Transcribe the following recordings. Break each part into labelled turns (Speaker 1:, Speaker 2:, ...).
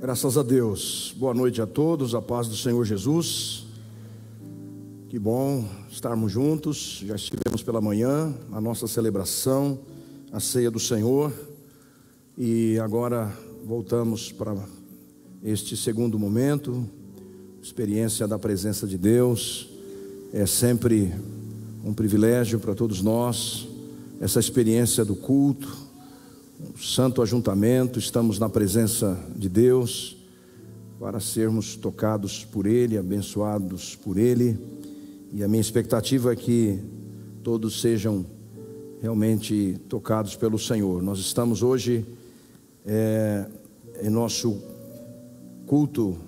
Speaker 1: Graças a Deus. Boa noite a todos, a paz do Senhor Jesus. Que bom estarmos juntos. Já estivemos pela manhã, a nossa celebração, a ceia do Senhor. E agora voltamos para este segundo momento, experiência da presença de Deus. É sempre um privilégio para todos nós, essa experiência do culto santo ajuntamento, estamos na presença de Deus para sermos tocados por Ele, abençoados por Ele. E a minha expectativa é que todos sejam realmente tocados pelo Senhor. Nós estamos hoje é, em nosso culto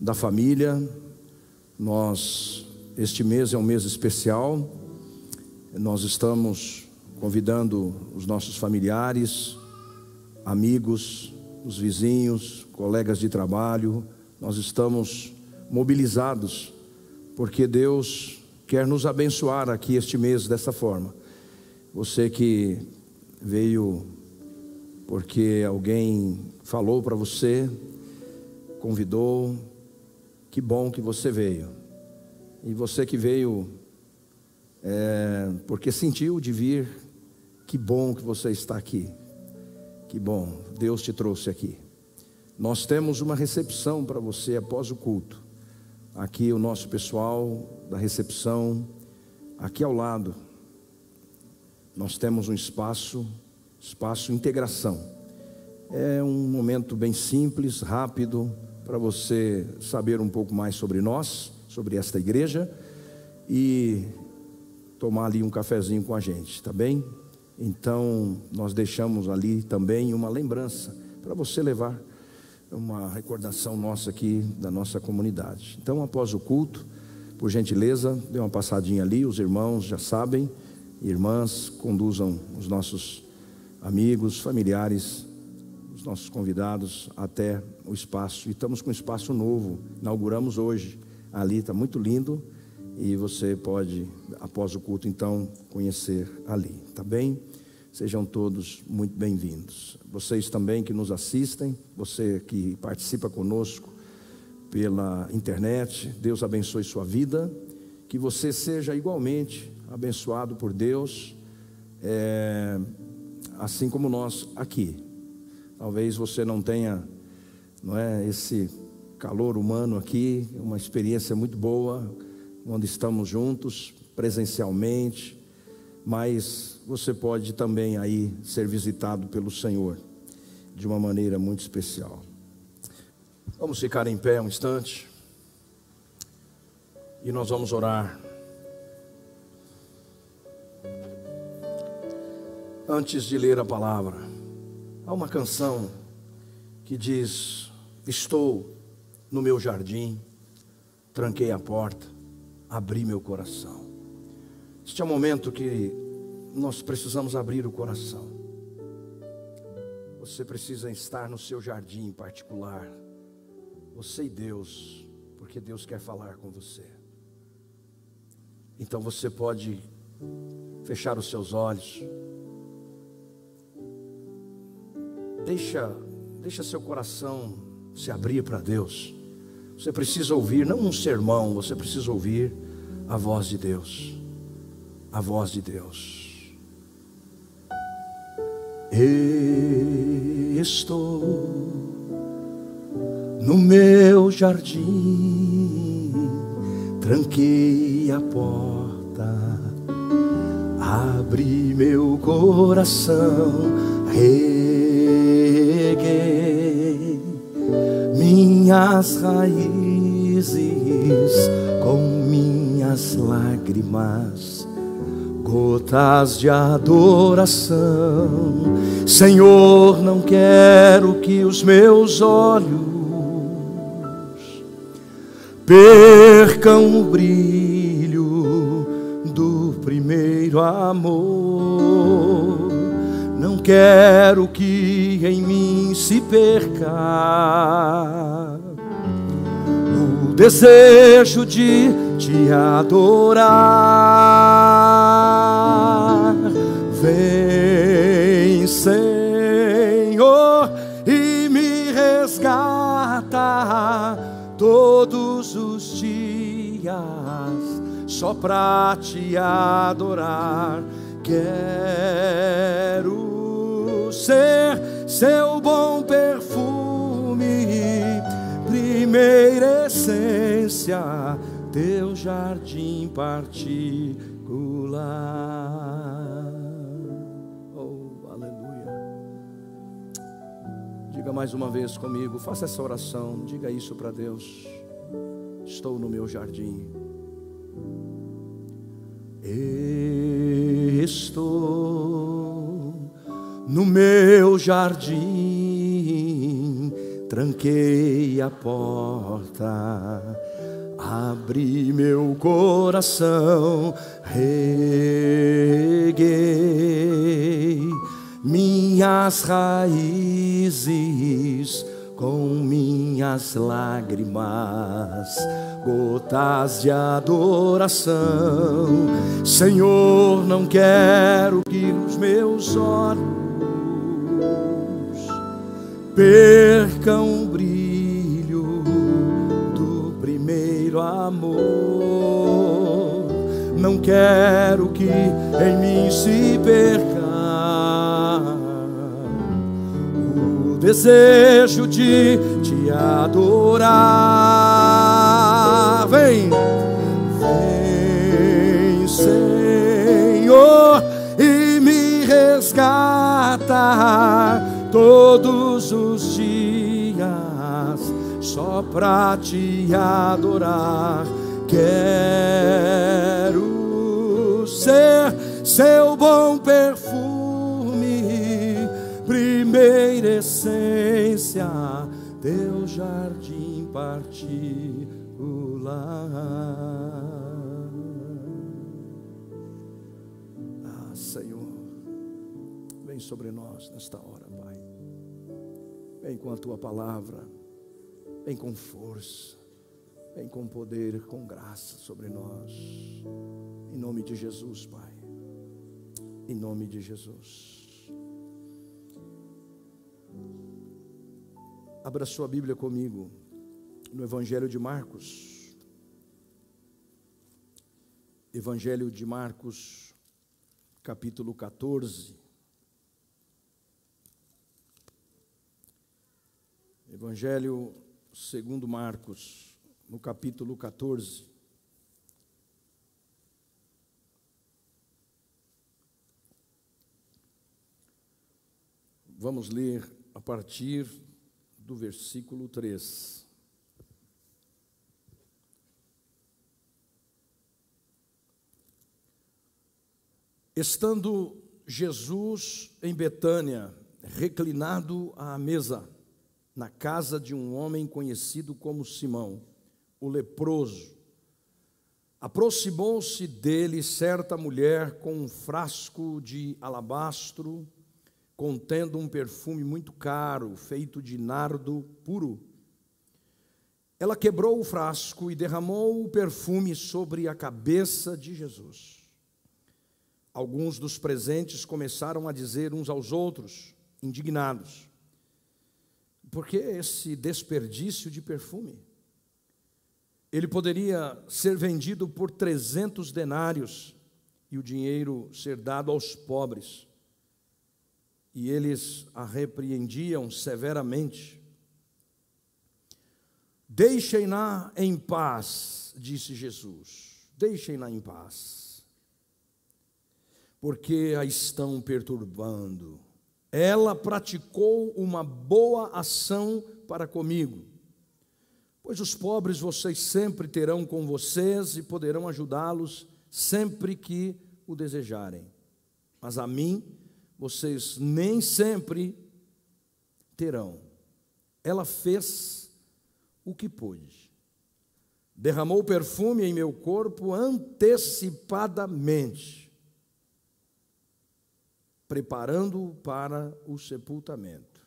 Speaker 1: da família. Nós este mês é um mês especial. Nós estamos convidando os nossos familiares, amigos, os vizinhos, colegas de trabalho, nós estamos mobilizados, porque Deus quer nos abençoar aqui este mês dessa forma. Você que veio porque alguém falou para você, convidou, que bom que você veio. E você que veio é, porque sentiu de vir, que bom que você está aqui. Que bom, Deus te trouxe aqui. Nós temos uma recepção para você após o culto. Aqui o nosso pessoal da recepção, aqui ao lado, nós temos um espaço, espaço integração. É um momento bem simples, rápido, para você saber um pouco mais sobre nós, sobre esta igreja e tomar ali um cafezinho com a gente, tá bem? Então, nós deixamos ali também uma lembrança para você levar uma recordação nossa aqui da nossa comunidade. Então, após o culto, por gentileza, dê uma passadinha ali, os irmãos já sabem, irmãs, conduzam os nossos amigos, familiares, os nossos convidados até o espaço. E estamos com um espaço novo, inauguramos hoje. Ali está muito lindo e você pode, após o culto, então, conhecer ali, tá bem? Sejam todos muito bem-vindos. Vocês também que nos assistem, você que participa conosco pela internet, Deus abençoe sua vida, que você seja igualmente abençoado por Deus, é, assim como nós aqui. Talvez você não tenha, não é, esse calor humano aqui, uma experiência muito boa onde estamos juntos presencialmente, mas você pode também aí ser visitado pelo Senhor de uma maneira muito especial. Vamos ficar em pé um instante e nós vamos orar. Antes de ler a palavra, há uma canção que diz: Estou no meu jardim, tranquei a porta abrir meu coração. Este é o momento que nós precisamos abrir o coração. Você precisa estar no seu jardim particular, você e Deus, porque Deus quer falar com você. Então você pode fechar os seus olhos. Deixa, deixa seu coração se abrir para Deus. Você precisa ouvir, não um sermão, você precisa ouvir a voz de Deus. A voz de Deus. Estou no meu jardim, tranquei a porta, abri meu coração, reguei minhas raízes com minhas lágrimas, gotas de adoração. Senhor, não quero que os meus olhos percam o brilho do primeiro amor quero que em mim se perca o desejo de te adorar. Vem, Senhor, e me resgata todos os dias só pra te adorar. Quero ser seu bom perfume, primeira essência, teu jardim particular. Oh, aleluia. Diga mais uma vez comigo, faça essa oração, diga isso para Deus. Estou no meu jardim. Estou no meu jardim, tranquei a porta, abri meu coração, reguei minhas raízes com minhas lágrimas, gotas de adoração. Senhor, não quero que os meus olhos percam o brilho do primeiro amor. Não quero que em mim se perca desejo de te adorar. Vem, vem, Senhor, e me resgata todos os dias, só pra te adorar. Quero ser seu bom perfume primeira essência, teu jardim particular. Ah, Senhor, vem sobre nós nesta hora, Pai. Vem com a tua palavra, vem com força, vem com poder, com graça sobre nós. Em nome de Jesus, Pai. Em nome de Jesus. Abra sua Bíblia comigo no Evangelho de Marcos. Evangelho de Marcos, capítulo 14. Evangelho segundo Marcos, no capítulo 14. Vamos ler a partir do versículo 3. Estando Jesus em Betânia, reclinado à mesa, na casa de um homem conhecido como Simão, o leproso, aproximou-se dele certa mulher com um frasco de alabastro contendo um perfume muito caro, feito de nardo puro. Ela quebrou o frasco e derramou o perfume sobre a cabeça de Jesus. Alguns dos presentes começaram a dizer uns aos outros, indignados: por que esse desperdício de perfume? Ele poderia ser vendido por 300 denários e o dinheiro ser dado aos pobres e eles a repreendiam severamente. Deixem-na em paz, disse Jesus. Deixem-na em paz, porque a estão perturbando. Ela praticou uma boa ação para comigo, pois os pobres vocês sempre terão com vocês e poderão ajudá-los sempre que o desejarem. Mas a mim, vocês nem sempre terão. Ela fez o que pôde. Derramou perfume em meu corpo antecipadamente, preparando-o para o sepultamento.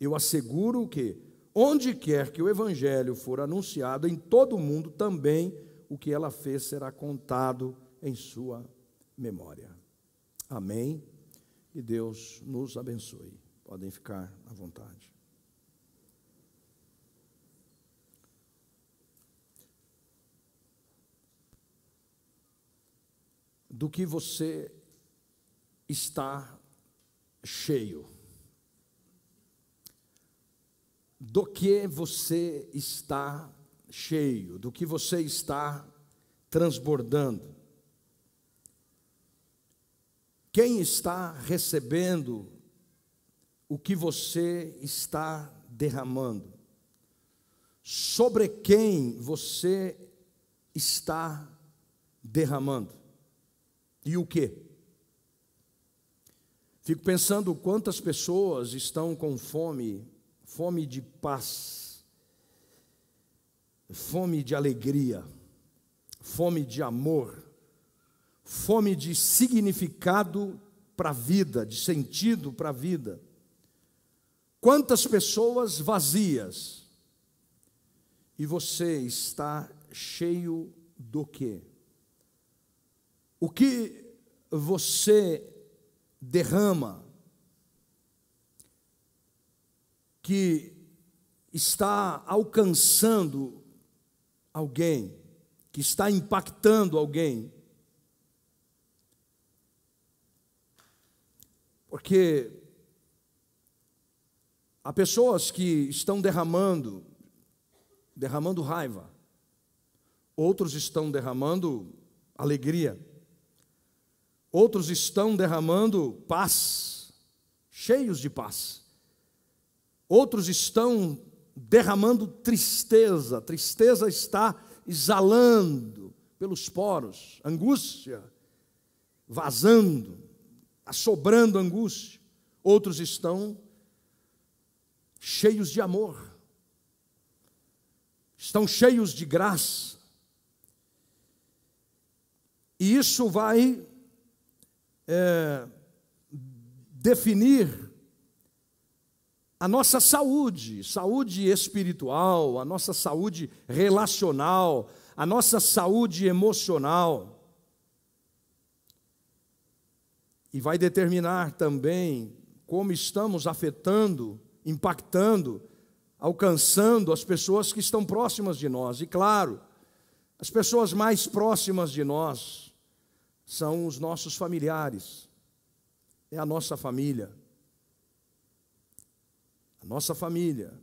Speaker 1: Eu asseguro que, onde quer que o evangelho for anunciado em todo o mundo, também o que ela fez será contado em sua memória. Amém. E Deus nos abençoe. Podem ficar à vontade. do que você está cheio. Do que você está cheio, do que você está transbordando. Quem está recebendo o que você está derramando? Sobre quem você está derramando? E o que? Fico pensando quantas pessoas estão com fome, fome de paz, fome de alegria, fome de amor, fome de significado para a vida, de sentido para a vida. Quantas pessoas vazias e você está cheio do quê? O que você derrama que está alcançando alguém, que está impactando alguém. Porque há pessoas que estão derramando, derramando raiva, outros estão derramando alegria, outros estão derramando paz, cheios de paz, outros estão derramando tristeza, tristeza está exalando pelos poros, angústia vazando, assobrando angústia. Outros estão cheios de amor, estão cheios de graça. E isso vai é, definir a nossa saúde, saúde espiritual, a nossa saúde relacional, a nossa saúde emocional. E vai determinar também como estamos afetando, impactando, alcançando as pessoas que estão próximas de nós. E claro, as pessoas mais próximas de nós são os nossos familiares, é a nossa família. A nossa família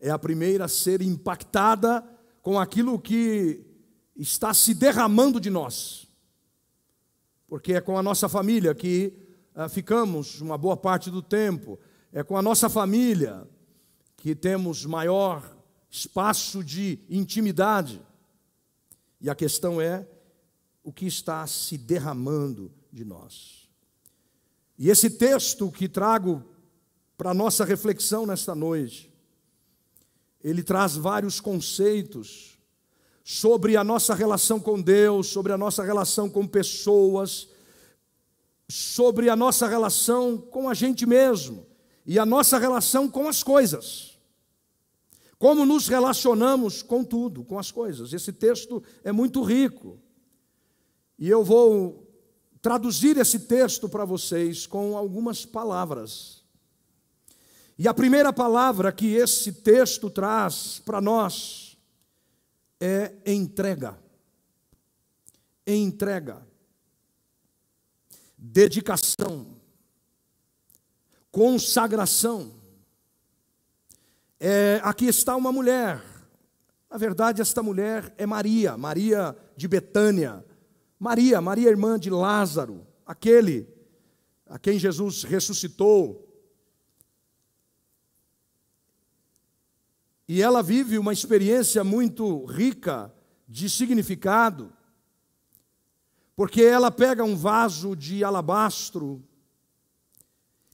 Speaker 1: é a primeira a ser impactada com aquilo que está se derramando de nós. Porque é com a nossa família que ah, ficamos uma boa parte do tempo, é com a nossa família que temos maior espaço de intimidade. E a questão é o que está se derramando de nós. E esse texto que trago para nossa reflexão nesta noite. Ele traz vários conceitos sobre a nossa relação com Deus, sobre a nossa relação com pessoas, sobre a nossa relação com a gente mesmo e a nossa relação com as coisas. Como nos relacionamos com tudo, com as coisas. Esse texto é muito rico. E eu vou traduzir esse texto para vocês com algumas palavras. E a primeira palavra que esse texto traz para nós é entrega. Entrega. Dedicação. Consagração. É, aqui está uma mulher. Na verdade, esta mulher é Maria, Maria de Betânia. Maria, Maria irmã de Lázaro, aquele a quem Jesus ressuscitou. E ela vive uma experiência muito rica de significado, porque ela pega um vaso de alabastro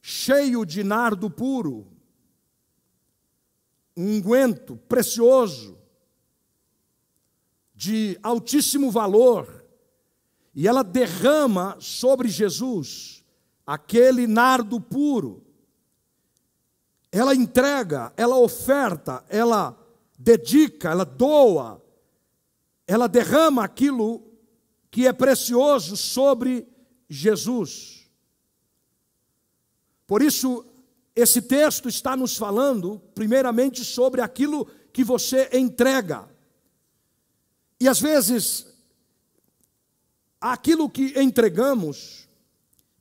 Speaker 1: cheio de nardo puro, um unguento precioso, de altíssimo valor, e ela derrama sobre Jesus aquele nardo puro ela entrega, ela oferta, ela dedica, ela doa, ela derrama aquilo que é precioso sobre Jesus. Por isso, esse texto está nos falando, primeiramente, sobre aquilo que você entrega. E às vezes, aquilo que entregamos,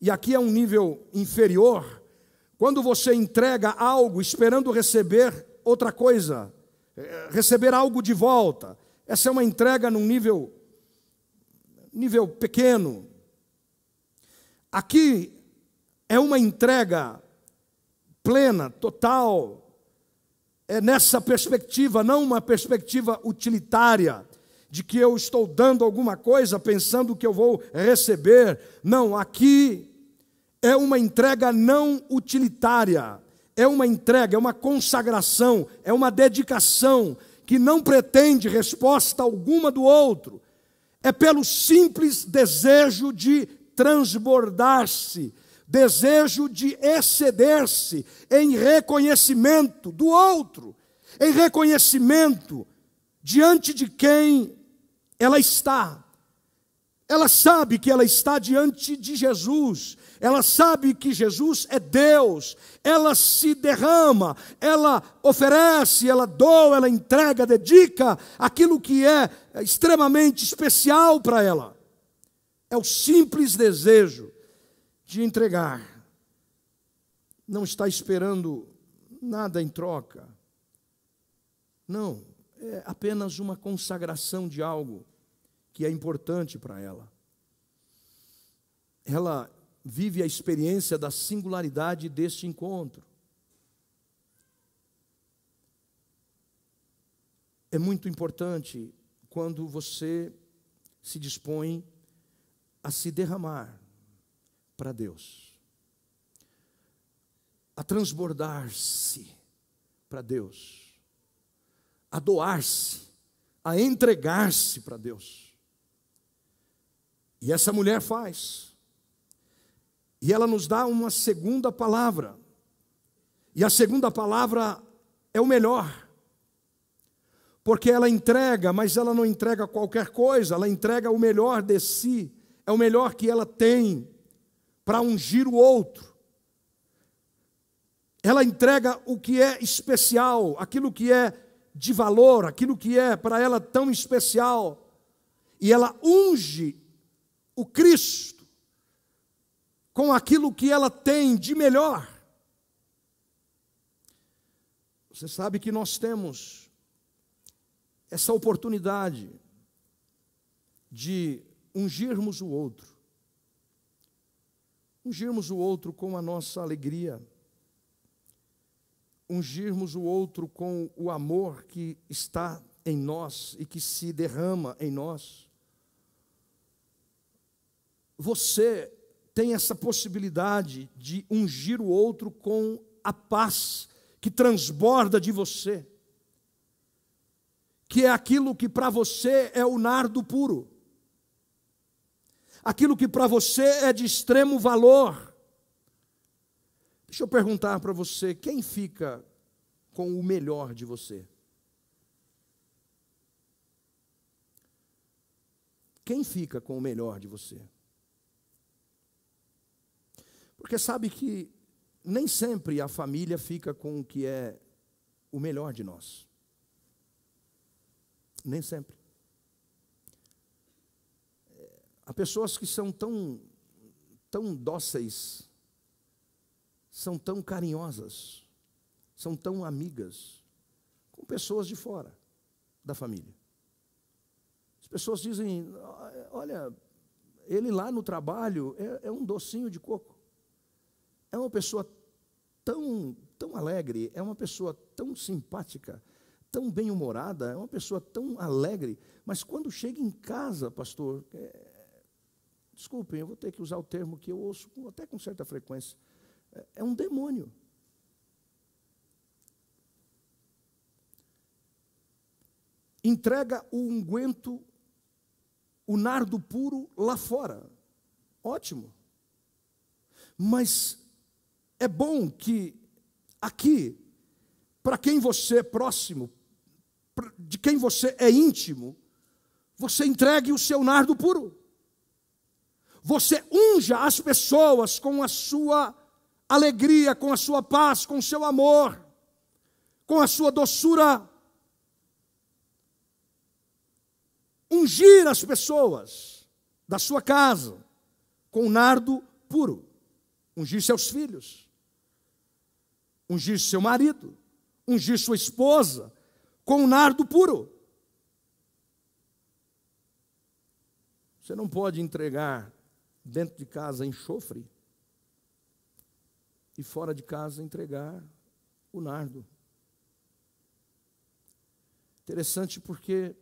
Speaker 1: e aqui é um nível inferior, quando você entrega algo esperando receber outra coisa, eh, receber algo de volta, essa é uma entrega num nível nível pequeno. Aqui é uma entrega plena, total, é nessa perspectiva, não uma perspectiva utilitária, de que eu estou dando alguma coisa pensando que eu vou receber. Não, aqui é uma entrega não utilitária, é uma entrega, é uma consagração, é uma dedicação que não pretende resposta alguma do outro, é pelo simples desejo de transbordar-se, desejo de exceder-se em reconhecimento do outro, em reconhecimento diante de quem ela está. Ela sabe que ela está diante de Jesus, ela sabe que Jesus é Deus, ela se derrama, ela oferece, ela doa, ela entrega, dedica aquilo que é extremamente especial para ela. É o simples desejo de entregar. Não está esperando nada em troca. Não, é apenas uma consagração de algo que é importante para ela. Ela vive a experiência da singularidade deste encontro. É muito importante quando você se dispõe a se derramar para Deus, a transbordar-se para Deus, a doar-se, a entregar-se para Deus. E essa mulher faz. E ela nos dá uma segunda palavra. E a segunda palavra é o melhor. Porque ela entrega, mas ela não entrega qualquer coisa, ela entrega o melhor de si, é o melhor que ela tem para ungir o outro. Ela entrega o que é especial, aquilo que é de valor, aquilo que é para ela tão especial. E ela unge o Cristo com aquilo que ela tem de melhor. Você sabe que nós temos essa oportunidade de ungirmos o outro ungirmos o outro com a nossa alegria, ungirmos o outro com o amor que está em nós e que se derrama em nós. Você tem essa possibilidade de ungir o outro com a paz que transborda de você, que é aquilo que para você é o nardo puro aquilo que para você é de extremo valor. Deixa eu perguntar para você: quem fica com o melhor de você? Quem fica com o melhor de você? Porque sabe que nem sempre a família fica com o que é o melhor de nós. Nem sempre. Há pessoas que são tão, tão dóceis, são tão carinhosas, são tão amigas, com pessoas de fora da família. As pessoas dizem: olha, ele lá no trabalho é, é um docinho de coco, é uma pessoa tão, tão alegre, é uma pessoa tão simpática, tão bem-humorada, é uma pessoa tão alegre, mas quando chega em casa, pastor, é, Desculpem, eu vou ter que usar o termo que eu ouço até com certa frequência. É, um demônio. Entrega o unguento, o nardo puro lá fora. Ótimo. Mas é bom que aqui, para quem você é próximo, de quem você é íntimo, você entregue o seu nardo puro. Você unja as pessoas com a sua alegria, com a sua paz, com o seu amor, com a sua doçura. Ungir as pessoas da sua casa com nardo puro, ungir seus filhos, ungir seu marido, ungir sua esposa com nardo puro. Você não pode entregar dentro de casa enxofre e fora de casa entregar o nardo. Interessante porque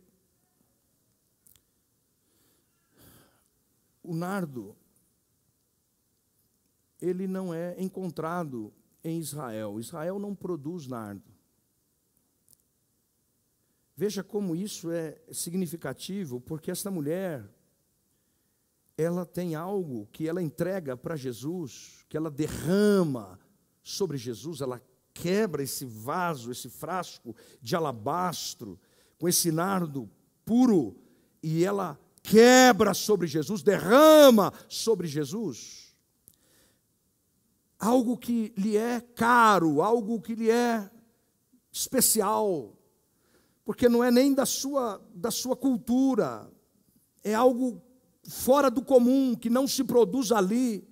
Speaker 1: o nardo ele não é encontrado em Israel. Israel não produz nardo. Veja como isso é significativo, porque esta mulher ela tem algo que ela entrega para Jesus, que ela derrama sobre Jesus, ela quebra esse vaso, esse frasco de alabastro, com esse nardo puro, e ela quebra sobre Jesus, derrama sobre Jesus. Algo que lhe é caro, algo que lhe é especial, porque não é nem da sua, da sua cultura, é algo fora do comum, que não se produz ali.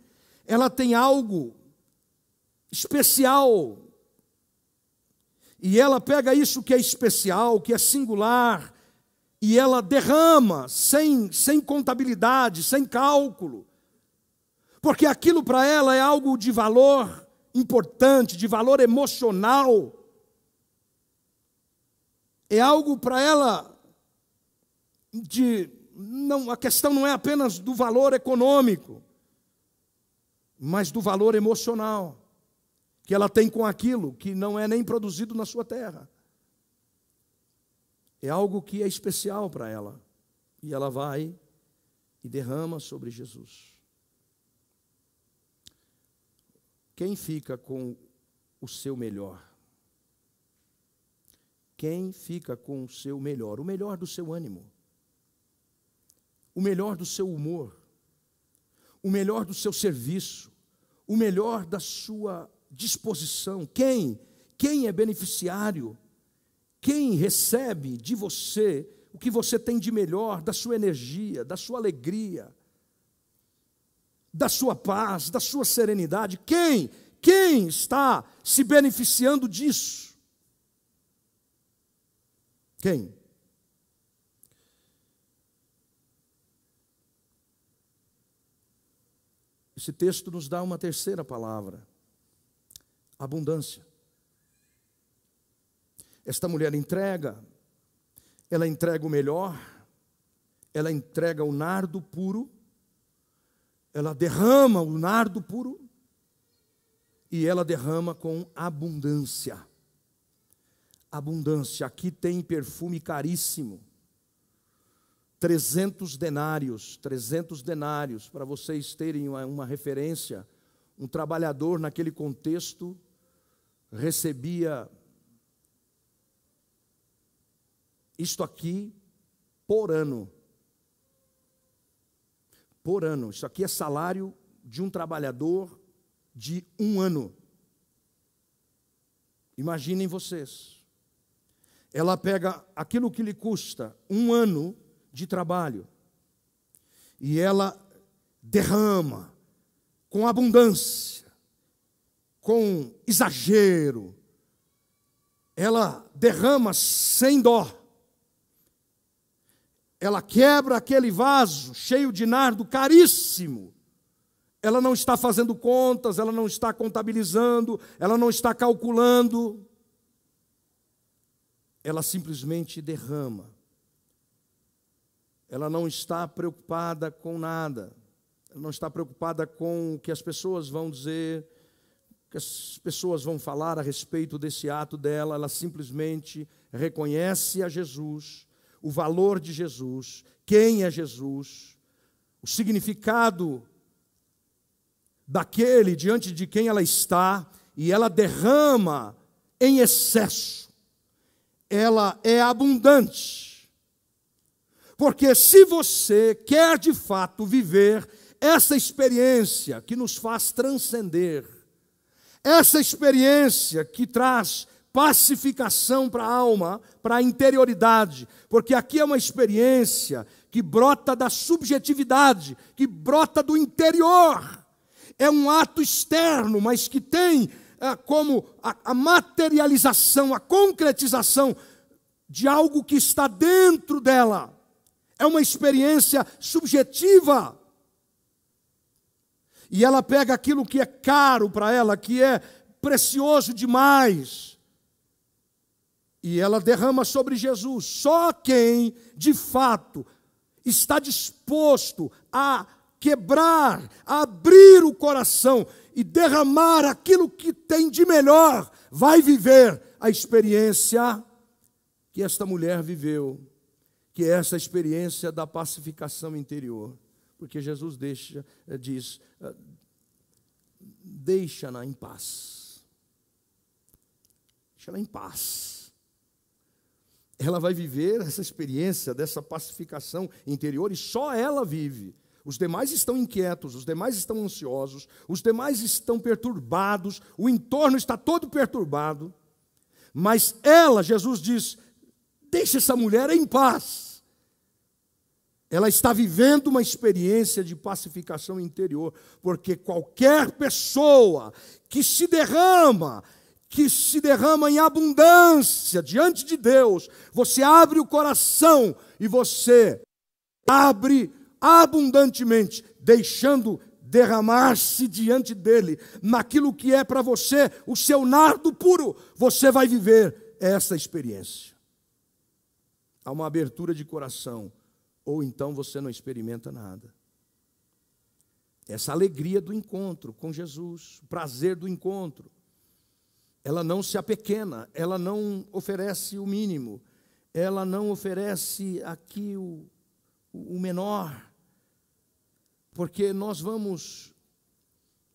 Speaker 1: Ela tem algo especial e ela pega isso que é especial, que é singular, e ela derrama sem, sem contabilidade, sem cálculo. Porque aquilo para ela é algo de valor importante, de valor emocional. É algo para ela de não, a questão não é apenas do valor econômico, mas do valor emocional que ela tem com aquilo que não é nem produzido na sua terra. É algo que é especial para ela. E ela vai e derrama sobre Jesus. Quem fica com o seu melhor? Quem fica com o seu melhor? O melhor do seu ânimo, o melhor do seu humor, o melhor do seu serviço, o melhor da sua disposição. Quem? Quem é beneficiário? Quem recebe de você o que você tem de melhor, da sua energia, da sua alegria, da sua paz, da sua serenidade? Quem? Quem está se beneficiando disso? Quem? Esse texto nos dá uma terceira palavra abundância. Esta mulher entrega, ela entrega o melhor, ela entrega o nardo puro, ela derrama o nardo puro e ela derrama com abundância. Abundância, aqui tem perfume caríssimo. 300 denários, 300 denários, para vocês terem uma, uma referência, um trabalhador naquele contexto recebia isto aqui por ano. Por ano. Isso aqui é salário de um trabalhador de um ano. Imaginem vocês. Ela pega aquilo que lhe custa um ano de trabalho e ela derrama com abundância com exagero, ela derrama sem dó, ela quebra aquele vaso cheio de nardo caríssimo. Ela não está fazendo contas, ela não está contabilizando, ela não está calculando. Ela simplesmente derrama. Ela não está preocupada com nada. Ela não está preocupada com o que as pessoas vão dizer, que as pessoas vão falar a respeito desse ato dela, ela simplesmente reconhece a Jesus, o valor de Jesus, quem é Jesus, o significado daquele diante de quem ela está, e ela derrama em excesso. Ela é abundante. Porque se você quer de fato viver essa experiência que nos faz transcender essa experiência que traz pacificação para a alma, para a interioridade, porque aqui é uma experiência que brota da subjetividade, que brota do interior. É um ato externo, mas que tem ah, como a, a materialização, a concretização de algo que está dentro dela. É uma experiência subjetiva. E ela pega aquilo que é caro para ela, que é precioso demais e ela derrama sobre Jesus. Só quem, de fato, está disposto a quebrar, a abrir o coração e derramar aquilo que tem de melhor, vai viver a experiência que esta mulher viveu, que é essa experiência da pacificação interior. Porque Jesus deixa, eh, diz, eh, deixa-na em paz. Deixa-la em paz ela vai viver essa experiência dessa pacificação interior e só ela vive. Os demais estão inquietos, os demais estão ansiosos, os demais estão perturbados, o entorno está todo perturbado. Mas ela, Jesus diz: deixe essa mulher em paz. Ela está vivendo uma experiência de pacificação interior, porque qualquer pessoa que se derrama que se derrama em abundância diante de Deus, você abre o coração e você abre abundantemente, deixando derramar-se diante dele, naquilo que é para você o seu nardo puro, você vai viver essa experiência. Há uma abertura de coração, ou então você não experimenta nada. Essa alegria do encontro com Jesus, o prazer do encontro, ela não se apequena, ela não oferece o mínimo, ela não oferece aqui o, o menor, porque nós vamos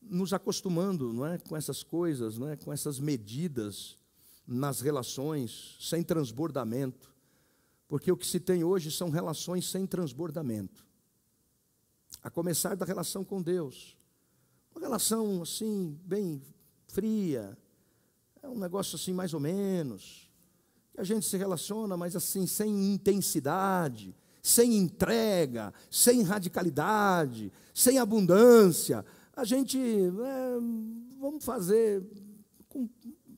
Speaker 1: nos acostumando não é, com essas coisas, não é, com essas medidas nas relações, sem transbordamento, porque o que se tem hoje são relações sem transbordamento, a começar da relação com Deus, uma relação assim, bem fria, é um negócio assim, mais ou menos. Que a gente se relaciona, mas assim, sem intensidade, sem entrega, sem radicalidade, sem abundância. A gente, é, vamos fazer,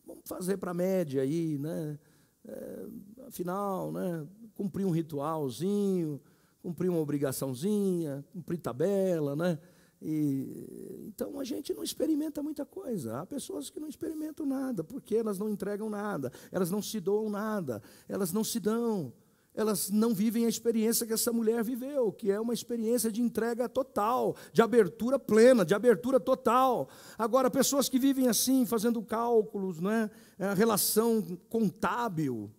Speaker 1: vamos fazer para a média aí, né? É, afinal, né? Cumprir um ritualzinho, cumprir uma obrigaçãozinha, cumprir tabela, né? E, então a gente não experimenta muita coisa. Há pessoas que não experimentam nada, porque elas não entregam nada, elas não se doam nada, elas não se dão, elas não vivem a experiência que essa mulher viveu, que é uma experiência de entrega total, de abertura plena, de abertura total. Agora, pessoas que vivem assim, fazendo cálculos, né, a relação contábil,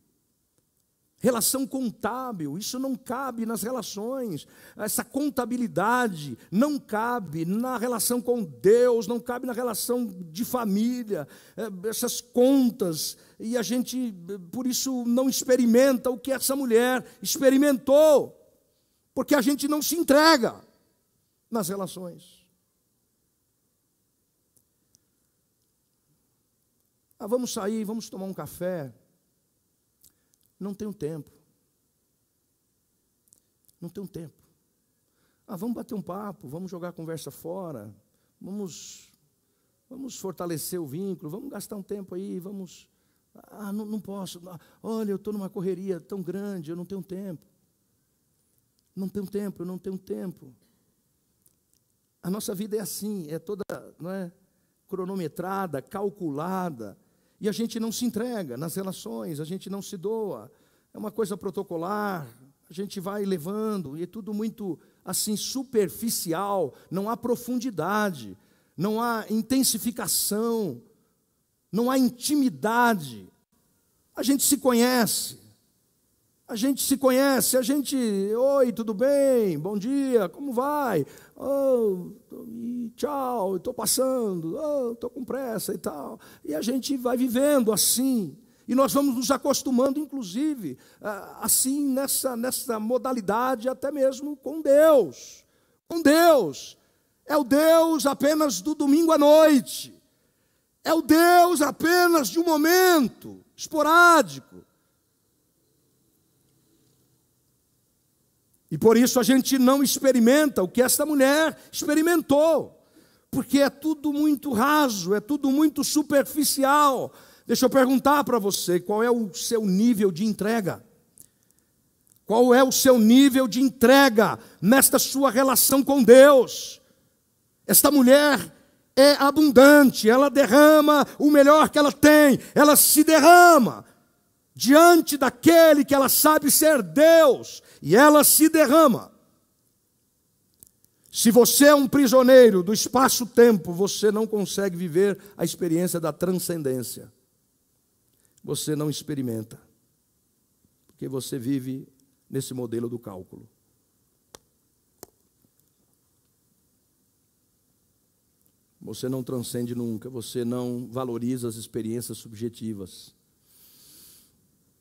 Speaker 1: Relação contábil, isso não cabe nas relações. Essa contabilidade não cabe na relação com Deus, não cabe na relação de família. É, essas contas, e a gente, por isso, não experimenta o que essa mulher experimentou, porque a gente não se entrega nas relações. Ah, vamos sair, vamos tomar um café. Não tenho tempo. Não tenho tempo. Ah, vamos bater um papo, vamos jogar a conversa fora, vamos, vamos fortalecer o vínculo, vamos gastar um tempo aí, vamos. Ah, não, não posso. Ah, olha, eu estou numa correria tão grande, eu não tenho tempo. Não tenho tempo, eu não tenho tempo. A nossa vida é assim, é toda não é, cronometrada, calculada. E a gente não se entrega nas relações, a gente não se doa. É uma coisa protocolar, a gente vai levando, e é tudo muito assim superficial, não há profundidade, não há intensificação, não há intimidade. A gente se conhece, a gente se conhece, a gente, oi, tudo bem? Bom dia, como vai? Oh, tchau, estou passando, oh, estou com pressa e tal. E a gente vai vivendo assim. E nós vamos nos acostumando, inclusive, assim, nessa, nessa modalidade, até mesmo com Deus. Com Deus. É o Deus apenas do domingo à noite. É o Deus apenas de um momento. esporádico. E por isso a gente não experimenta o que esta mulher experimentou, porque é tudo muito raso, é tudo muito superficial. Deixa eu perguntar para você: qual é o seu nível de entrega? Qual é o seu nível de entrega nesta sua relação com Deus? Esta mulher é abundante, ela derrama o melhor que ela tem, ela se derrama diante daquele que ela sabe ser Deus, e ela se derrama. Se você é um prisioneiro do espaço-tempo, você não consegue viver a experiência da transcendência. Você não experimenta, porque você vive nesse modelo do cálculo. Você não transcende nunca, você não valoriza as experiências subjetivas.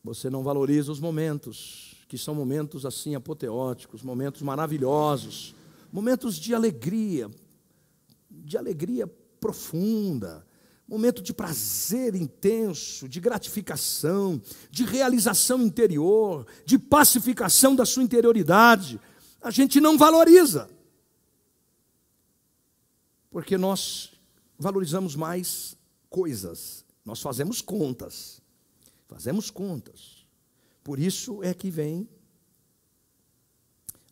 Speaker 1: Você não valoriza os momentos, que são momentos assim apoteóticos, momentos maravilhosos, momentos de alegria, de alegria profunda, momento de prazer intenso, de gratificação, de realização interior, de pacificação da sua interioridade. A gente não valoriza porque nós valorizamos mais coisas, nós fazemos contas, fazemos contas. Por isso é que vem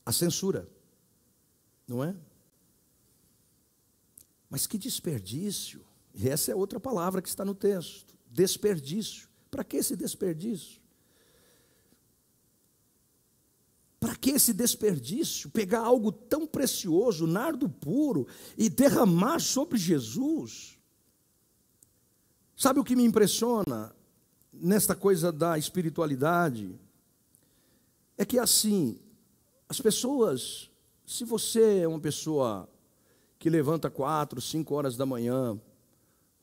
Speaker 1: a censura, não é? Mas que desperdício, e essa é outra palavra que está no texto: desperdício. Para que esse desperdício? Para que esse desperdício? Pegar algo tão precioso, nardo puro, e derramar sobre Jesus? Sabe o que me impressiona nesta coisa da espiritualidade? É que assim, as pessoas, se você é uma pessoa que levanta quatro, cinco horas da manhã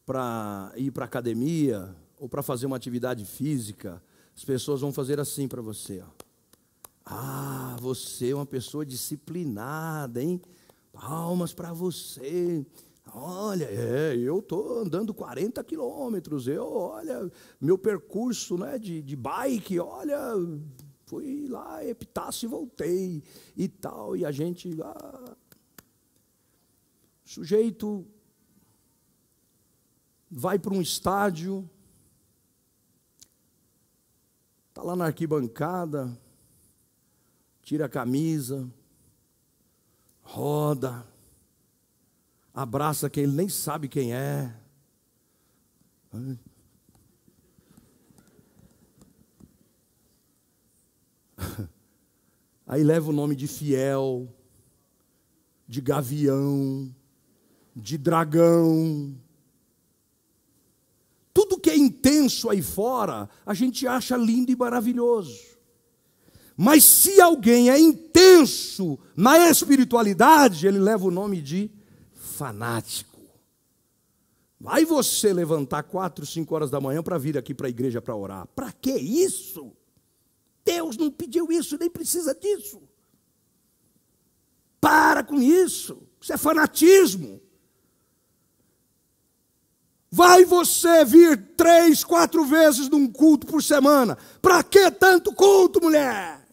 Speaker 1: para ir para a academia ou para fazer uma atividade física, as pessoas vão fazer assim para você. Ó. Ah, você é uma pessoa disciplinada, hein? Palmas para você. Olha, é, eu estou andando 40 quilômetros. Eu, olha, meu percurso né, de, de bike, olha, fui lá, Epitácio e voltei e tal. E a gente. Ah, sujeito vai para um estádio, está lá na arquibancada tira a camisa, roda, abraça quem ele nem sabe quem é. Aí leva o nome de fiel, de gavião, de dragão. Tudo que é intenso aí fora, a gente acha lindo e maravilhoso. Mas se alguém é intenso na espiritualidade, ele leva o nome de fanático. Vai você levantar quatro, cinco horas da manhã para vir aqui para a igreja para orar. Para que isso? Deus não pediu isso, nem precisa disso. Para com isso. Isso é fanatismo. Vai você vir três, quatro vezes num culto por semana. Para que tanto culto, mulher?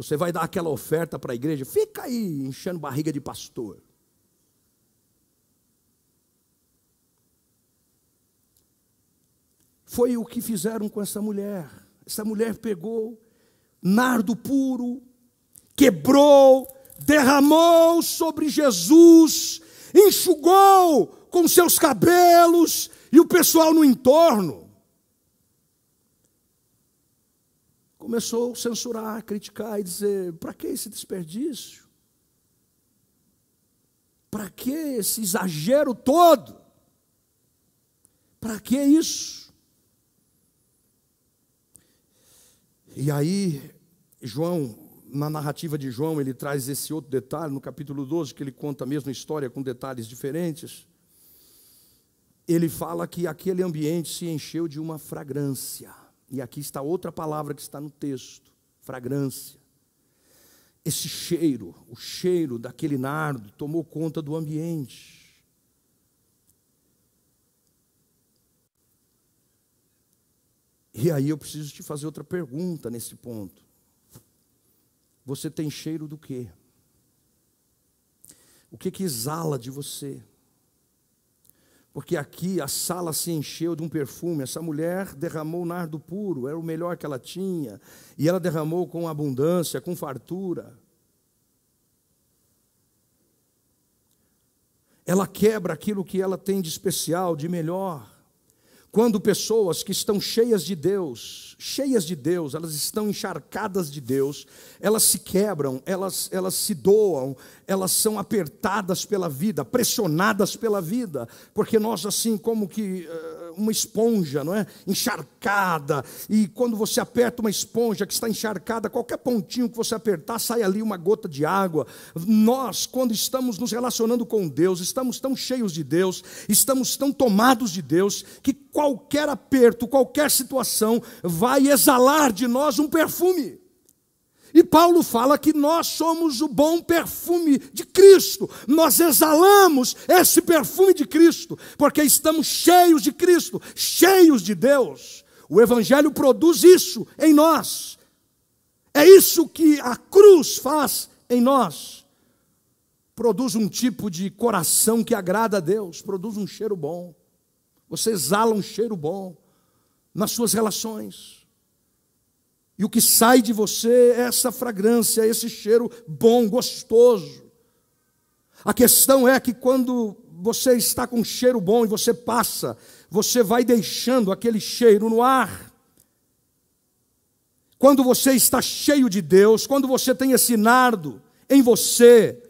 Speaker 1: Você vai dar aquela oferta para a igreja, fica aí enchendo barriga de pastor. Foi o que fizeram com essa mulher. Essa mulher pegou nardo puro, quebrou, derramou sobre Jesus, enxugou com seus cabelos e o pessoal no entorno. Começou a censurar, criticar e dizer: para que esse desperdício? Para que esse exagero todo? Para que isso? E aí, João, na narrativa de João, ele traz esse outro detalhe, no capítulo 12, que ele conta a mesma história com detalhes diferentes. Ele fala que aquele ambiente se encheu de uma fragrância. E aqui está outra palavra que está no texto: fragrância. Esse cheiro, o cheiro daquele nardo, tomou conta do ambiente. E aí eu preciso te fazer outra pergunta nesse ponto. Você tem cheiro do quê? O que, que exala de você? Porque aqui a sala se encheu de um perfume. Essa mulher derramou nardo puro, era o melhor que ela tinha. E ela derramou com abundância, com fartura. Ela quebra aquilo que ela tem de especial, de melhor. Quando pessoas que estão cheias de Deus, cheias de Deus, elas estão encharcadas de Deus, elas se quebram, elas, elas se doam, elas são apertadas pela vida, pressionadas pela vida, porque nós, assim, como que uh, uma esponja, não é? Encharcada, e quando você aperta uma esponja que está encharcada, qualquer pontinho que você apertar, sai ali uma gota de água. Nós, quando estamos nos relacionando com Deus, estamos tão cheios de Deus, estamos tão tomados de Deus, que qualquer aperto, qualquer situação, vai exalar de nós um perfume. E Paulo fala que nós somos o bom perfume de Cristo, nós exalamos esse perfume de Cristo, porque estamos cheios de Cristo, cheios de Deus. O Evangelho produz isso em nós, é isso que a cruz faz em nós. Produz um tipo de coração que agrada a Deus, produz um cheiro bom. Você exala um cheiro bom nas suas relações. E o que sai de você é essa fragrância, esse cheiro bom, gostoso. A questão é que quando você está com um cheiro bom e você passa, você vai deixando aquele cheiro no ar. Quando você está cheio de Deus, quando você tem esse nardo em você,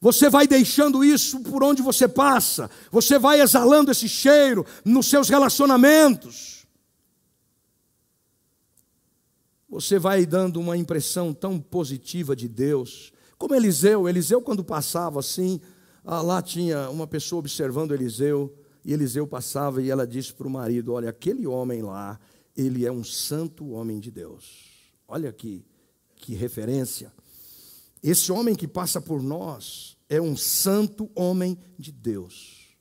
Speaker 1: você vai deixando isso por onde você passa, você vai exalando esse cheiro nos seus relacionamentos. Você vai dando uma impressão tão positiva de Deus. Como Eliseu, Eliseu quando passava assim, ah, lá tinha uma pessoa observando Eliseu, e Eliseu passava e ela disse para o marido: Olha, aquele homem lá, ele é um santo homem de Deus. Olha aqui, que referência. Esse homem que passa por nós é um santo homem de Deus.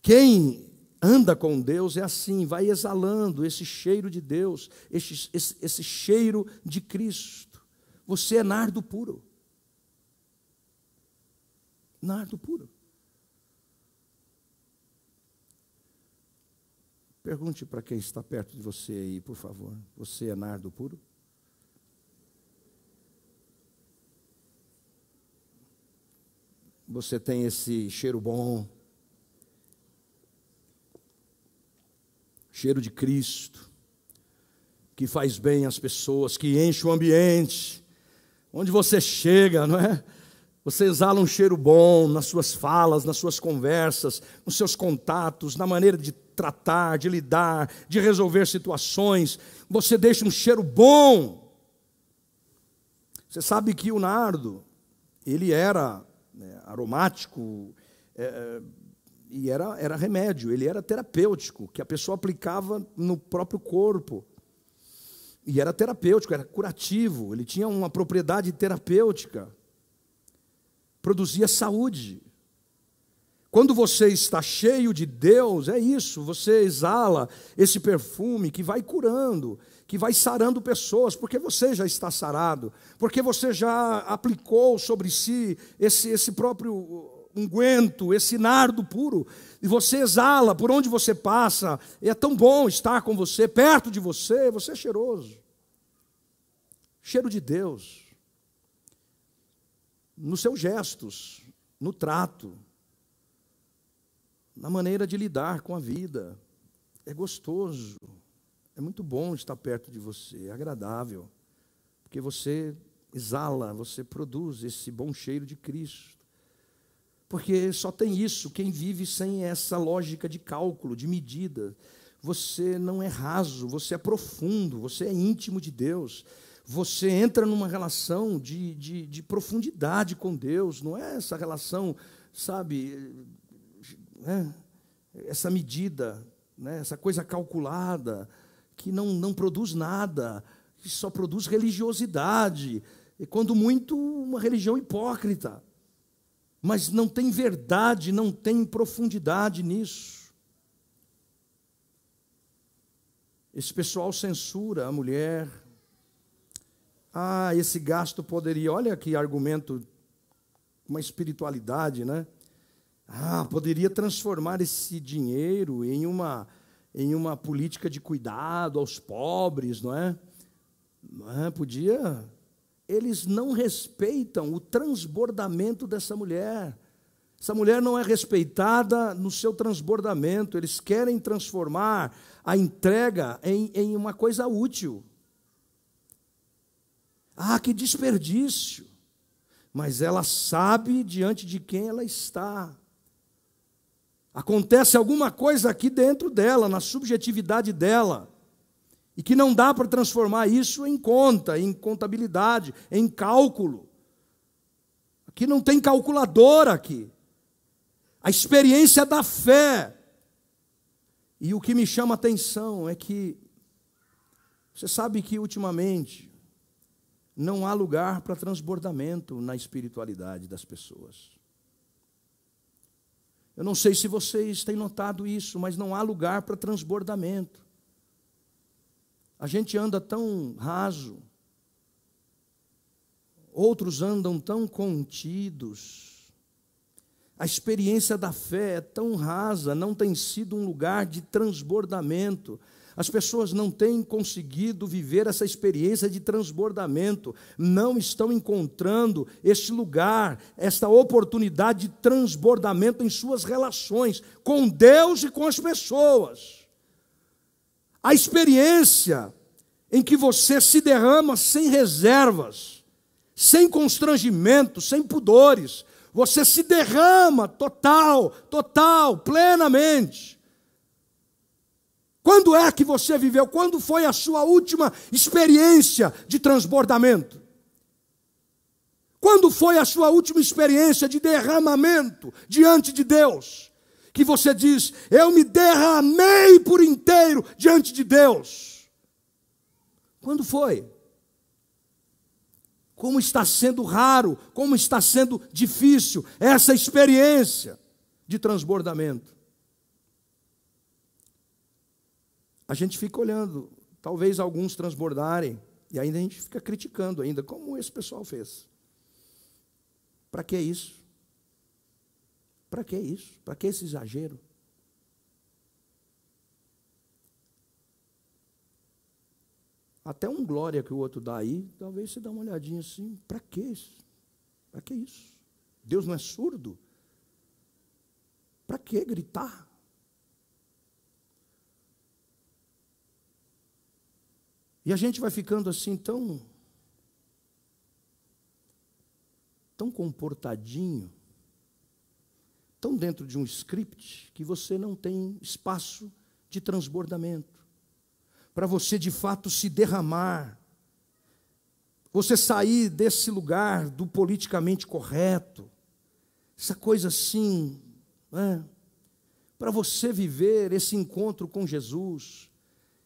Speaker 1: Quem anda com Deus é assim, vai exalando esse cheiro de Deus, esse, esse, esse cheiro de Cristo. Você é nardo puro. Nardo puro. Pergunte para quem está perto de você aí, por favor. Você é nardo puro? Você tem esse cheiro bom, cheiro de Cristo, que faz bem às pessoas, que enche o ambiente, onde você chega, não é? Você exala um cheiro bom nas suas falas, nas suas conversas, nos seus contatos, na maneira de tratar, de lidar, de resolver situações. Você deixa um cheiro bom. Você sabe que o nardo, ele era né, aromático, é, e era, era remédio, ele era terapêutico, que a pessoa aplicava no próprio corpo. E era terapêutico, era curativo, ele tinha uma propriedade terapêutica, produzia saúde. Quando você está cheio de Deus, é isso, você exala esse perfume que vai curando, que vai sarando pessoas, porque você já está sarado, porque você já aplicou sobre si esse, esse próprio unguento, esse nardo puro, e você exala por onde você passa, e é tão bom estar com você, perto de você, você é cheiroso. Cheiro de Deus. Nos seus gestos, no trato, na maneira de lidar com a vida. É gostoso, é muito bom estar perto de você, é agradável, porque você exala, você produz esse bom cheiro de Cristo. Porque só tem isso, quem vive sem essa lógica de cálculo, de medida. Você não é raso, você é profundo, você é íntimo de Deus. Você entra numa relação de, de, de profundidade com Deus, não é essa relação, sabe, né? essa medida, né? essa coisa calculada, que não, não produz nada, que só produz religiosidade, e quando muito, uma religião hipócrita mas não tem verdade, não tem profundidade nisso. Esse pessoal censura a mulher. Ah, esse gasto poderia, olha que argumento, uma espiritualidade, né? Ah, poderia transformar esse dinheiro em uma, em uma política de cuidado aos pobres, não é? Não é? Podia. Eles não respeitam o transbordamento dessa mulher. Essa mulher não é respeitada no seu transbordamento. Eles querem transformar a entrega em, em uma coisa útil. Ah, que desperdício! Mas ela sabe diante de quem ela está. Acontece alguma coisa aqui dentro dela, na subjetividade dela, e que não dá para transformar isso em conta, em contabilidade, em cálculo. Aqui não tem calculadora aqui. A experiência da fé. E o que me chama a atenção é que você sabe que ultimamente não há lugar para transbordamento na espiritualidade das pessoas. Eu não sei se vocês têm notado isso, mas não há lugar para transbordamento. A gente anda tão raso, outros andam tão contidos. A experiência da fé é tão rasa, não tem sido um lugar de transbordamento. As pessoas não têm conseguido viver essa experiência de transbordamento, não estão encontrando este lugar, esta oportunidade de transbordamento em suas relações com Deus e com as pessoas. A experiência em que você se derrama sem reservas, sem constrangimento, sem pudores, você se derrama total, total, plenamente quando é que você viveu? Quando foi a sua última experiência de transbordamento? Quando foi a sua última experiência de derramamento diante de Deus? Que você diz, eu me derramei por inteiro diante de Deus. Quando foi? Como está sendo raro, como está sendo difícil essa experiência de transbordamento. a gente fica olhando, talvez alguns transbordarem, e ainda a gente fica criticando ainda, como esse pessoal fez. Para que isso? Para que isso? Para que esse exagero? Até um glória que o outro dá aí, talvez você dá uma olhadinha assim, para que isso? Para que isso? Deus não é surdo? Para que gritar? E a gente vai ficando assim tão tão comportadinho, tão dentro de um script que você não tem espaço de transbordamento. Para você de fato se derramar, você sair desse lugar do politicamente correto, essa coisa assim, né? para você viver esse encontro com Jesus,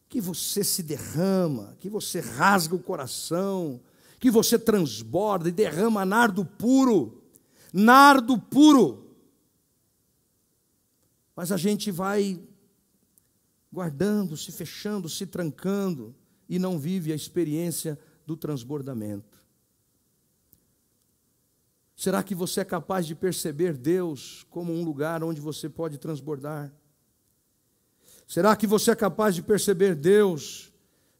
Speaker 1: que você se derrama, que você rasga o coração, que você transborda e derrama nardo puro, nardo puro. Mas a gente vai guardando, se fechando, se trancando e não vive a experiência do transbordamento. Será que você é capaz de perceber Deus como um lugar onde você pode transbordar? Será que você é capaz de perceber Deus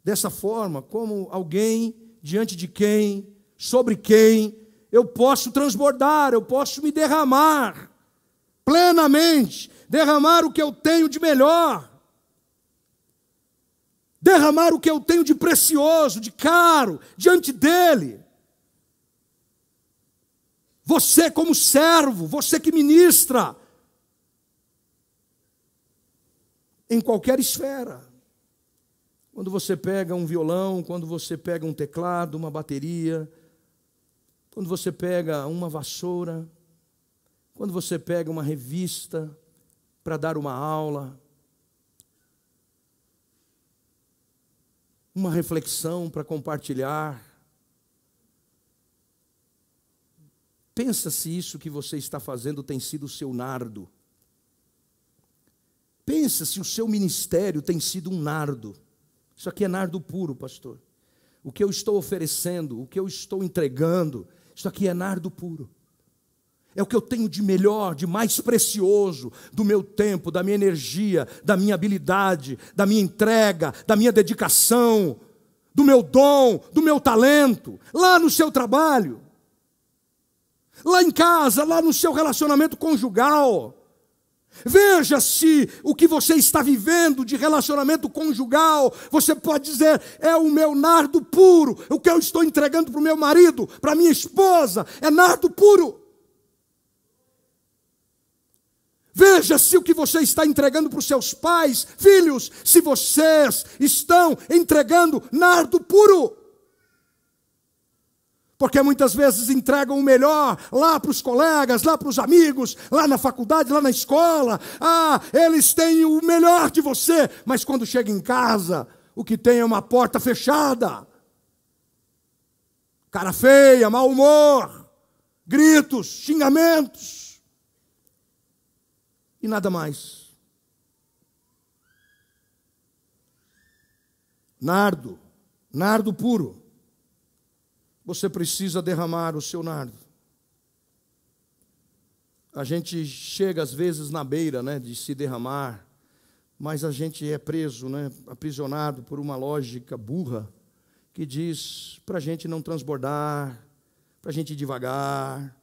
Speaker 1: dessa forma, como alguém diante de quem, sobre quem eu posso transbordar, eu posso me derramar plenamente, derramar o que eu tenho de melhor, derramar o que eu tenho de precioso, de caro, diante dEle. Você, como servo, você que ministra, em qualquer esfera. Quando você pega um violão, quando você pega um teclado, uma bateria, quando você pega uma vassoura, quando você pega uma revista para dar uma aula, uma reflexão para compartilhar. Pensa se isso que você está fazendo tem sido o seu nardo. Pensa se o seu ministério tem sido um nardo. Isso aqui é nardo puro, pastor. O que eu estou oferecendo, o que eu estou entregando, isso aqui é nardo puro. É o que eu tenho de melhor, de mais precioso do meu tempo, da minha energia, da minha habilidade, da minha entrega, da minha dedicação, do meu dom, do meu talento, lá no seu trabalho, lá em casa, lá no seu relacionamento conjugal. Veja se o que você está vivendo de relacionamento conjugal, você pode dizer, é o meu nardo puro, o que eu estou entregando para o meu marido, para minha esposa, é nardo puro. Veja se o que você está entregando para os seus pais, filhos, se vocês estão entregando nardo puro. Porque muitas vezes entregam o melhor lá para os colegas, lá para os amigos, lá na faculdade, lá na escola. Ah, eles têm o melhor de você, mas quando chega em casa, o que tem é uma porta fechada. Cara feia, mau humor, gritos, xingamentos e nada mais. Nardo, nardo puro. Você precisa derramar o seu nardo. A gente chega às vezes na beira, né, de se derramar, mas a gente é preso, né, aprisionado por uma lógica burra que diz para a gente não transbordar, para a gente ir devagar,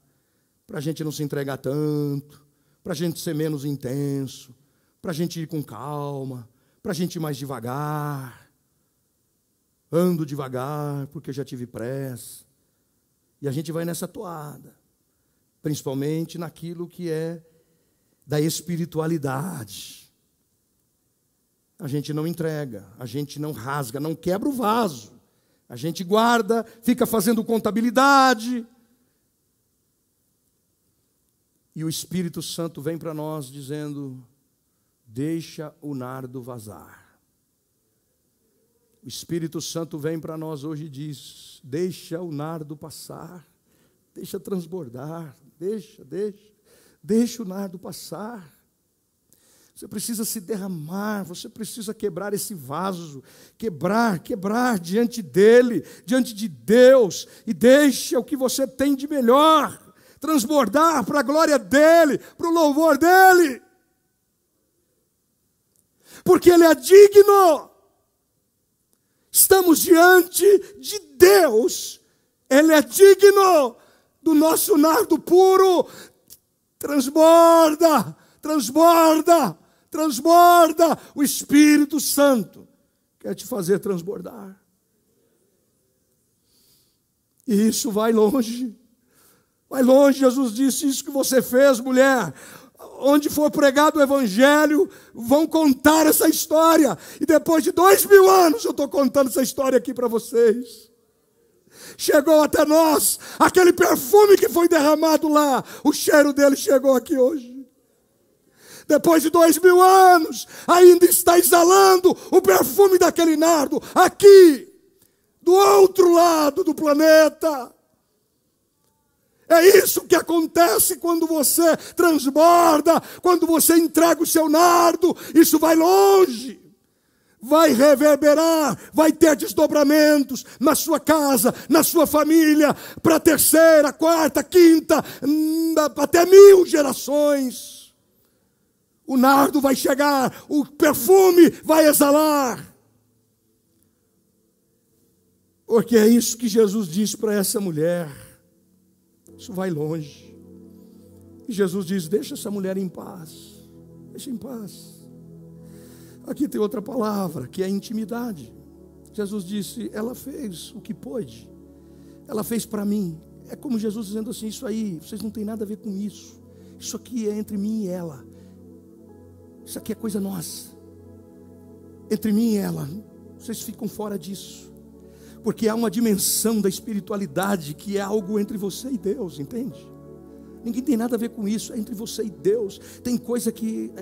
Speaker 1: para a gente não se entregar tanto, para a gente ser menos intenso, para a gente ir com calma, para a gente ir mais devagar. Ando devagar porque já tive pressa. E a gente vai nessa toada, principalmente naquilo que é da espiritualidade. A gente não entrega, a gente não rasga, não quebra o vaso. A gente guarda, fica fazendo contabilidade, e o Espírito Santo vem para nós dizendo: deixa o nardo vazar. O Espírito Santo vem para nós hoje e diz: deixa o nardo passar, deixa transbordar, deixa, deixa, deixa o nardo passar. Você precisa se derramar, você precisa quebrar esse vaso, quebrar, quebrar diante dele, diante de Deus, e deixa o que você tem de melhor transbordar para a glória dEle, para o louvor dEle. Porque Ele é digno. Estamos diante de Deus, Ele é digno do nosso nardo puro. Transborda, transborda, transborda. O Espírito Santo quer te fazer transbordar. E isso vai longe. Vai longe, Jesus disse: Isso que você fez, mulher. Onde for pregado o Evangelho, vão contar essa história. E depois de dois mil anos, eu estou contando essa história aqui para vocês. Chegou até nós aquele perfume que foi derramado lá. O cheiro dele chegou aqui hoje. Depois de dois mil anos, ainda está exalando o perfume daquele nardo aqui, do outro lado do planeta. É isso que acontece quando você transborda, quando você entrega o seu nardo, isso vai longe. Vai reverberar, vai ter desdobramentos na sua casa, na sua família, para terceira, quarta, quinta, hum, até mil gerações. O nardo vai chegar, o perfume vai exalar. Porque é isso que Jesus disse para essa mulher. Isso vai longe. E Jesus diz: Deixa essa mulher em paz. Deixa em paz. Aqui tem outra palavra, que é intimidade. Jesus disse: Ela fez o que pôde. Ela fez para mim. É como Jesus dizendo assim: Isso aí, vocês não têm nada a ver com isso. Isso aqui é entre mim e ela. Isso aqui é coisa nossa. Entre mim e ela. Vocês ficam fora disso porque há uma dimensão da espiritualidade que é algo entre você e Deus, entende? Ninguém tem nada a ver com isso, é entre você e Deus. Tem coisa que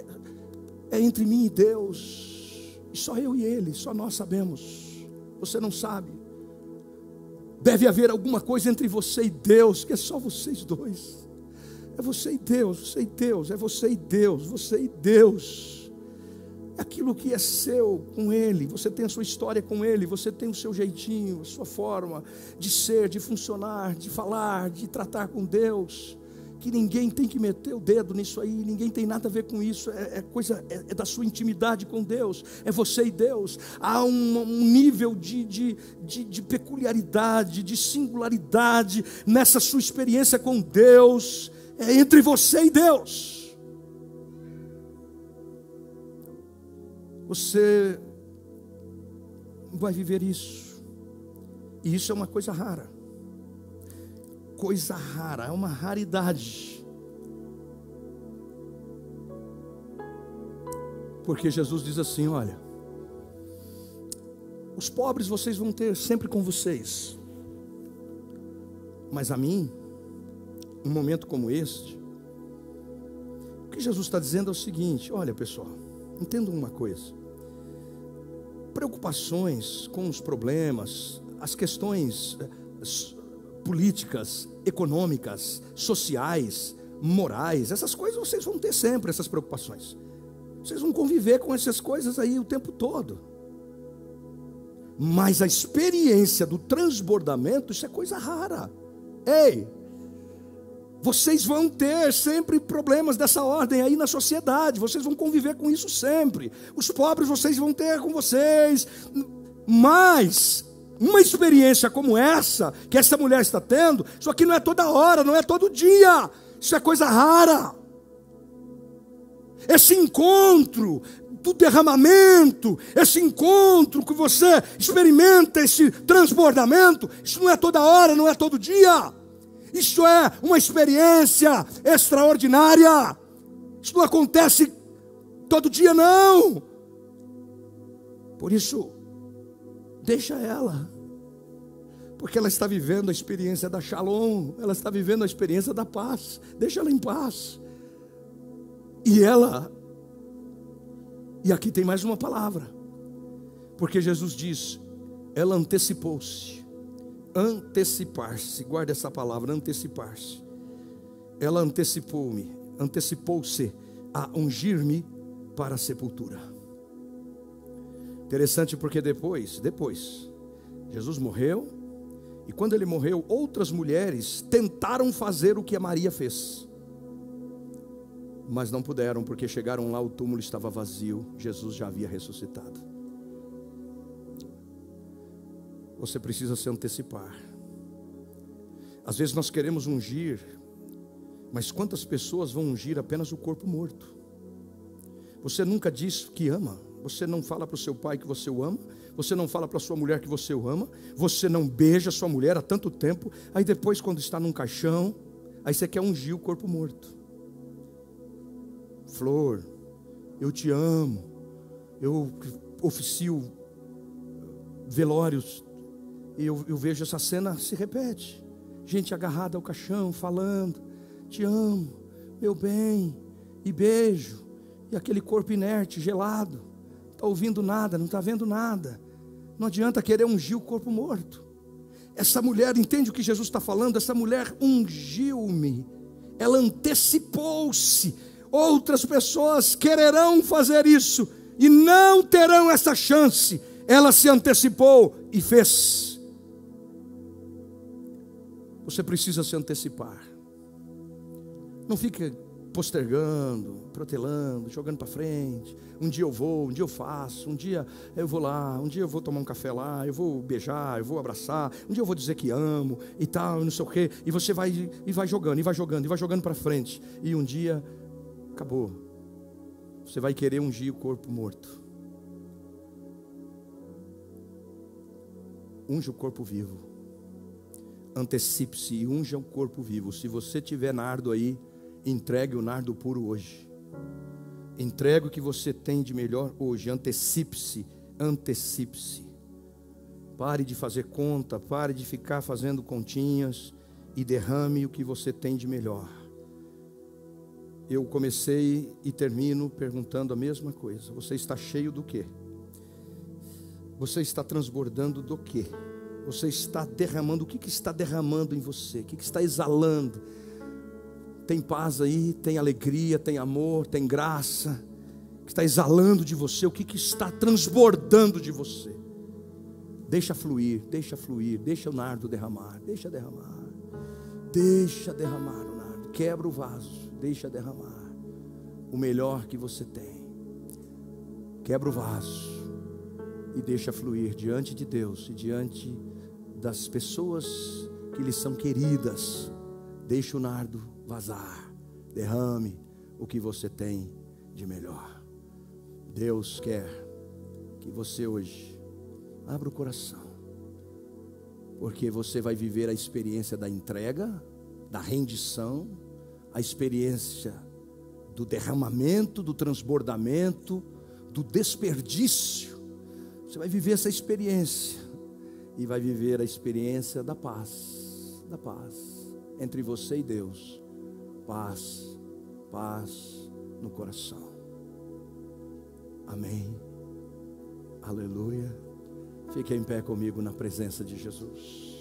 Speaker 1: é, é entre mim e Deus, e só eu e Ele, só nós sabemos. Você não sabe. Deve haver alguma coisa entre você e Deus, que é só vocês dois. É você e Deus, você e Deus, é você e Deus, você e Deus. Aquilo que é seu com Ele, você tem a sua história com Ele, você tem o seu jeitinho, a sua forma de ser, de funcionar, de falar, de tratar com Deus. Que ninguém tem que meter o dedo nisso aí, ninguém tem nada a ver com isso, é, é coisa é, é, da sua intimidade com Deus, é você e Deus. Há um, um nível de, de, de, de peculiaridade, de singularidade nessa sua experiência com Deus, é entre você e Deus. Você vai viver isso. E isso é uma coisa rara. Coisa rara, é uma raridade. Porque Jesus diz assim: olha, os pobres vocês vão ter sempre com vocês, mas a mim, um momento como este, o que Jesus está dizendo é o seguinte: olha pessoal, Entendam uma coisa: preocupações com os problemas, as questões eh, políticas, econômicas, sociais, morais, essas coisas vocês vão ter sempre, essas preocupações. Vocês vão conviver com essas coisas aí o tempo todo. Mas a experiência do transbordamento, isso é coisa rara. Ei, vocês vão ter sempre problemas dessa ordem aí na sociedade, vocês vão conviver com isso sempre. Os pobres vocês vão ter com vocês. Mas uma experiência como essa, que essa mulher está tendo, isso aqui não é toda hora, não é todo dia. Isso é coisa rara. Esse encontro do derramamento, esse encontro que você experimenta, esse transbordamento, isso não é toda hora, não é todo dia. Isso é uma experiência extraordinária. Isso não acontece todo dia, não. Por isso, deixa ela. Porque ela está vivendo a experiência da shalom, ela está vivendo a experiência da paz. Deixa ela em paz. E ela, e aqui tem mais uma palavra, porque Jesus diz: ela antecipou-se antecipar-se, guarda essa palavra, antecipar-se. Ela antecipou-me, antecipou-se a ungir-me para a sepultura. Interessante porque depois, depois, Jesus morreu, e quando ele morreu, outras mulheres tentaram fazer o que a Maria fez. Mas não puderam, porque chegaram lá, o túmulo estava vazio, Jesus já havia ressuscitado. Você precisa se antecipar. Às vezes nós queremos ungir, mas quantas pessoas vão ungir apenas o corpo morto? Você nunca diz que ama, você não fala para o seu pai que você o ama, você não fala para sua mulher que você o ama, você não beija sua mulher há tanto tempo, aí depois, quando está num caixão, aí você quer ungir o corpo morto. Flor, eu te amo, eu oficio velórios e eu, eu vejo essa cena se repete. Gente agarrada ao caixão, falando: Te amo, meu bem, e beijo. E aquele corpo inerte, gelado, está ouvindo nada, não está vendo nada. Não adianta querer ungir o corpo morto. Essa mulher, entende o que Jesus está falando? Essa mulher ungiu-me, ela antecipou-se. Outras pessoas quererão fazer isso e não terão essa chance. Ela se antecipou e fez. Você precisa se antecipar. Não fique postergando, protelando, jogando para frente. Um dia eu vou, um dia eu faço, um dia eu vou lá, um dia eu vou tomar um café lá, eu vou beijar, eu vou abraçar, um dia eu vou dizer que amo e tal, não sei o quê. E você vai e vai jogando, e vai jogando, e vai jogando para frente. E um dia acabou. Você vai querer ungir o corpo morto. Unge o corpo vivo antecipe-se e unja o corpo vivo. Se você tiver nardo aí, entregue o nardo puro hoje. Entregue o que você tem de melhor hoje. Antecipe-se, antecipe-se. Pare de fazer conta, pare de ficar fazendo continhas e derrame o que você tem de melhor. Eu comecei e termino perguntando a mesma coisa. Você está cheio do quê? Você está transbordando do quê? Você está derramando, o que, que está derramando em você, o que, que está exalando. Tem paz aí, tem alegria, tem amor, tem graça. que está exalando de você, o que, que está transbordando de você. Deixa fluir, deixa fluir, deixa o nardo derramar, deixa derramar, deixa derramar o nardo, quebra o vaso, deixa derramar o melhor que você tem. Quebra o vaso e deixa fluir diante de Deus e diante das pessoas que lhe são queridas. Deixa o nardo vazar, derrame o que você tem de melhor. Deus quer que você hoje abra o coração, porque você vai viver a experiência da entrega, da rendição, a experiência do derramamento, do transbordamento, do desperdício. Você vai viver essa experiência e vai viver a experiência da paz, da paz entre você e Deus. Paz, paz no coração. Amém. Aleluia. Fique em pé comigo na presença de Jesus.